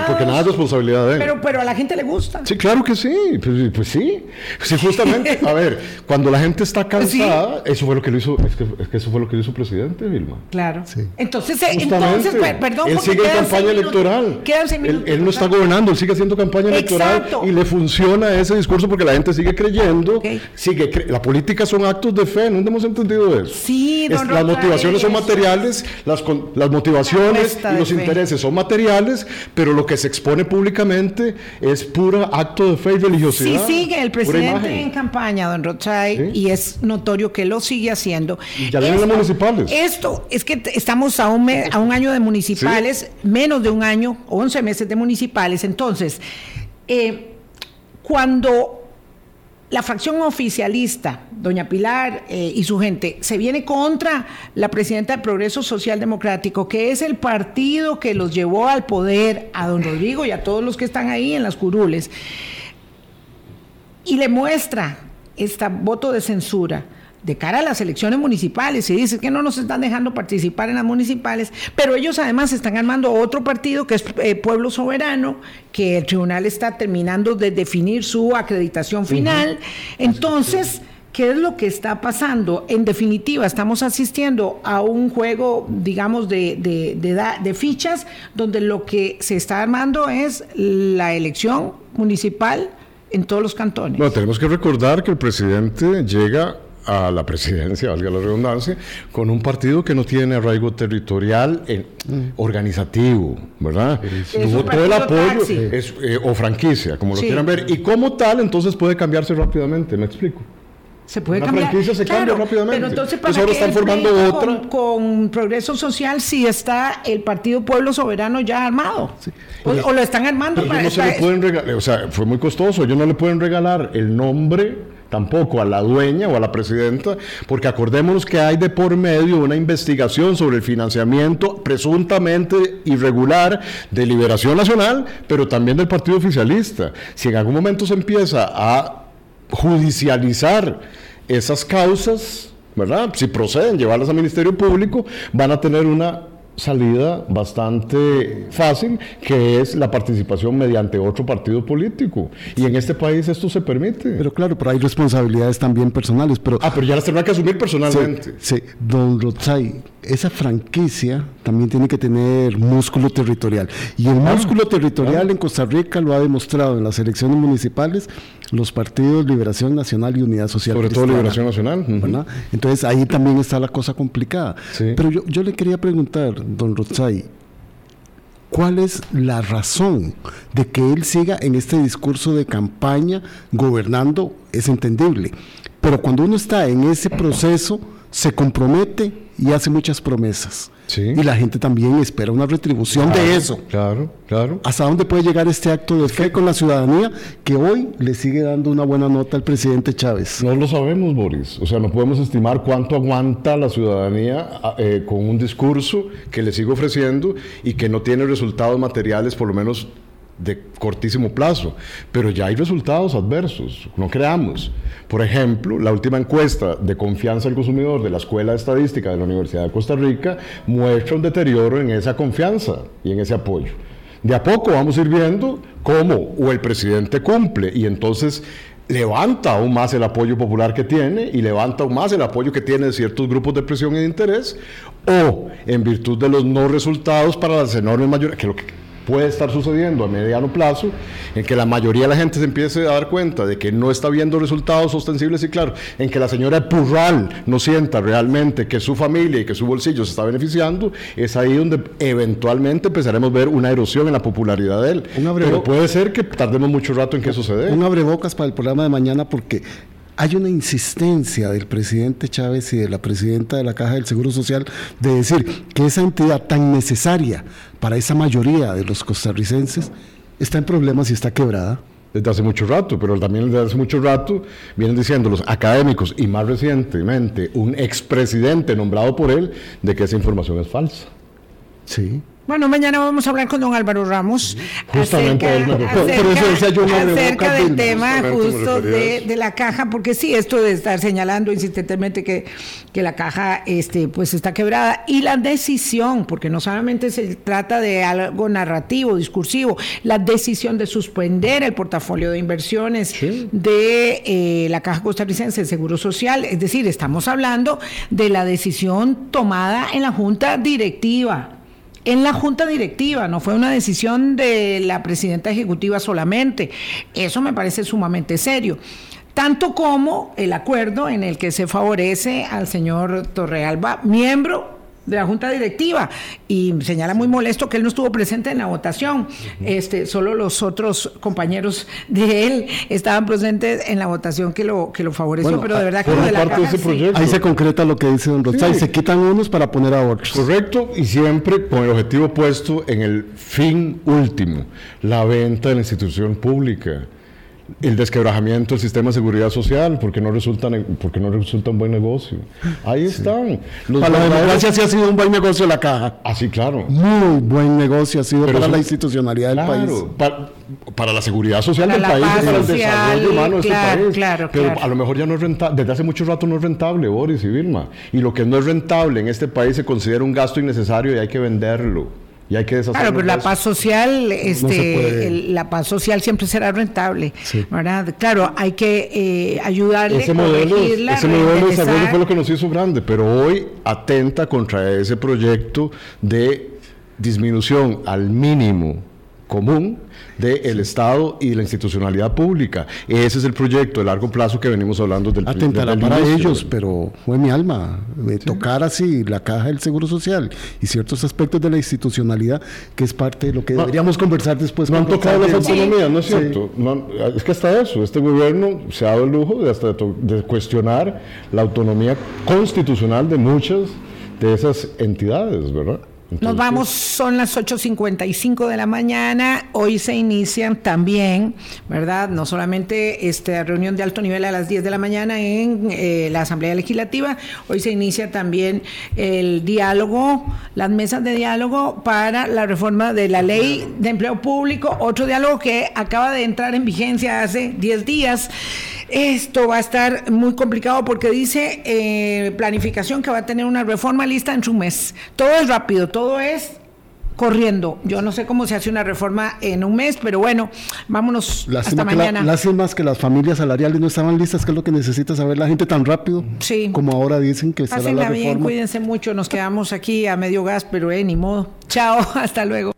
porque nada es responsabilidad de él. Pero, pero a la gente le gusta. Sí, claro que sí. Pues, pues sí. Sí, justamente. a ver, cuando la gente está cansada, eso fue lo que lo hizo, es que, eso fue lo que hizo el presidente, Vilma. Claro. Sí. Entonces, eh, entonces, perdón. Él sigue en campaña electoral. Él, él, no está gobernando, él sigue haciendo campaña electoral y le funciona ese discurso porque la gente sigue creyendo. Sigue la política son actos de fe, no hemos entendido eso. Sí, es, Las motivaciones son materiales, las, las motivaciones y los intereses son materiales, pero lo que se expone públicamente es puro acto de fe y religiosidad. Sí, sigue el presidente en campaña, don Rochay, y es notorio que lo sigue haciendo. Ya vienen las municipales. Esto, es que estamos a un, a un año de municipales, menos de un año, 11 meses de municipales. Entonces, eh, cuando la fracción oficialista, doña Pilar eh, y su gente, se viene contra la presidenta del Progreso Social Democrático, que es el partido que los llevó al poder, a don Rodrigo y a todos los que están ahí en las curules, y le muestra este voto de censura de cara a las elecciones municipales y dice que no nos están dejando participar en las municipales, pero ellos además están armando otro partido que es eh, Pueblo Soberano, que el tribunal está terminando de definir su acreditación final. Entonces, ¿qué es lo que está pasando? En definitiva, estamos asistiendo a un juego, digamos, de, de, de fichas donde lo que se está armando es la elección municipal en todos los cantones. Bueno, tenemos que recordar que el presidente llega a la presidencia, valga la redundancia, con un partido que no tiene arraigo territorial en, mm. organizativo, ¿verdad? Tuvo todo el apoyo eh, o franquicia, como lo quieran ver, y como tal, entonces puede cambiarse rápidamente, ¿me explico? Se puede Una cambiar. franquicia se cambia rápidamente. Pero entonces, ¿para ahora están formando otra. Con, Progreso Social si está el Partido Pueblo Soberano ya armado. O, lo están armando para no se le pueden regalar, o sea, fue muy costoso. Ellos no le pueden regalar el nombre tampoco a la dueña o a la presidenta, porque acordémonos que hay de por medio una investigación sobre el financiamiento presuntamente irregular de Liberación Nacional, pero también del Partido Oficialista. Si en algún momento se empieza a judicializar esas causas, ¿verdad? Si proceden llevarlas al Ministerio Público, van a tener una salida bastante fácil, que es la participación mediante otro partido político. Y en este país esto se permite. Pero claro, pero hay responsabilidades también personales. Pero, ah, pero ya las tendrá que asumir personalmente. Sí, don Rotzai, esa franquicia también tiene que tener músculo territorial. Y el músculo territorial en Costa Rica lo ha demostrado en las elecciones municipales los partidos Liberación Nacional y Unidad Social. Sobre todo Liberación Nacional. Entonces ahí también está la cosa complicada. Pero yo, yo le quería preguntar, don Rotzai, ¿cuál es la razón de que él siga en este discurso de campaña gobernando? Es entendible. Pero cuando uno está en ese proceso se compromete y hace muchas promesas. Sí. Y la gente también espera una retribución de eso. Claro, claro. ¿Hasta dónde puede llegar este acto de fe con la ciudadanía que hoy le sigue dando una buena nota al presidente Chávez? No lo sabemos, Boris. O sea, no podemos estimar cuánto aguanta la ciudadanía eh, con un discurso que le sigue ofreciendo y que no tiene resultados materiales, por lo menos de cortísimo plazo, pero ya hay resultados adversos, no creamos. Por ejemplo, la última encuesta de confianza del consumidor de la Escuela de Estadística de la Universidad de Costa Rica muestra un deterioro en esa confianza y en ese apoyo. De a poco vamos a ir viendo cómo o el presidente cumple y entonces levanta aún más el apoyo popular que tiene y levanta aún más el apoyo que tiene de ciertos grupos de presión y de interés, o en virtud de los no resultados para las enormes mayorías, que lo que puede estar sucediendo a mediano plazo, en que la mayoría de la gente se empiece a dar cuenta de que no está viendo resultados ostensibles y claros, en que la señora Purral no sienta realmente que su familia y que su bolsillo se está beneficiando, es ahí donde eventualmente empezaremos a ver una erosión en la popularidad de él. Pero puede ser que tardemos mucho rato en que dé. Un abrebocas para el programa de mañana porque hay una insistencia del presidente Chávez y de la presidenta de la Caja del Seguro Social de decir que esa entidad tan necesaria para esa mayoría de los costarricenses está en problemas y está quebrada. Desde hace mucho rato, pero también desde hace mucho rato vienen diciendo los académicos y más recientemente un expresidente nombrado por él de que esa información es falsa. Sí. Bueno, mañana vamos a hablar con don Álvaro Ramos Justamente acerca, del tema justo de, la caja, porque sí, esto de estar señalando insistentemente que, que la caja este, pues está quebrada. Y la decisión, porque no solamente se trata de algo narrativo, discursivo, la decisión de suspender el portafolio de inversiones de eh, la caja costarricense de Seguro Social, es decir, estamos hablando de la decisión tomada en la Junta Directiva en la junta directiva, no fue una decisión de la presidenta ejecutiva solamente. Eso me parece sumamente serio tanto como el acuerdo en el que se favorece al señor Torrealba, miembro de la junta directiva. Y señala muy molesto que él no estuvo presente en la votación. Este, solo los otros compañeros de él estaban presentes en la votación que lo que lo favoreció, pero de verdad que de la Ahí se concreta lo que dice don Rosay, se quitan unos para poner a otros. Correcto, y siempre con el objetivo puesto en el fin último, la venta de la institución pública el desquebrajamiento del sistema de seguridad social, porque no resulta, porque no resulta un buen negocio. Ahí están. para la democracia sí ha sido un buen negocio la caja. Así, ah, claro. Muy buen negocio ha sido para la institucionalidad del país. Para, la seguridad social del país para el desarrollo humano de este país. Pero a lo mejor ya no es rentable, desde hace mucho rato no es rentable, Boris y Vilma. Y lo que no es rentable en este país se considera un gasto innecesario y hay que venderlo y hay que Claro, pero la paz social, este, la paz social siempre será rentable, ¿verdad? Claro, hay que eh, ayudarle ese modelo, ese modelo de desarrollo fue lo que nos hizo grande, pero hoy atenta contra ese proyecto de disminución al mínimo común del Estado y de la institucionalidad pública. Ese es el proyecto de largo plazo que venimos hablando del Atentará para ellos, pero fue mi alma tocar así la caja del Seguro Social y ciertos aspectos de la institucionalidad que es parte de lo que deberíamos conversar después. No han tocado las autonomías, ¿no es cierto? es que hasta eso, este gobierno se ha dado el lujo de, hasta de cuestionar la autonomía constitucional de muchas de esas entidades, ¿verdad? Nos vamos, son las 8.55 de la mañana. Hoy se inician también, ¿verdad? No solamente esta reunión de alto nivel a las 10 de la mañana en eh, la Asamblea Legislativa, hoy se inicia también el diálogo, las mesas de diálogo para la reforma de la ley de empleo público, otro diálogo que acaba de entrar en vigencia hace 10 días. Esto va a estar muy complicado porque dice eh, planificación que va a tener una reforma lista en su mes. Todo es rápido, todo es corriendo. Yo no sé cómo se hace una reforma en un mes, pero bueno, vámonos hasta mañana. Las más que las familias salariales no estaban listas, que es lo que necesita saber la gente tan rápido. Sí. Como ahora dicen que será la reforma. bien, cuídense mucho, nos quedamos aquí a medio gas, pero eh, ni modo. Chao, hasta luego.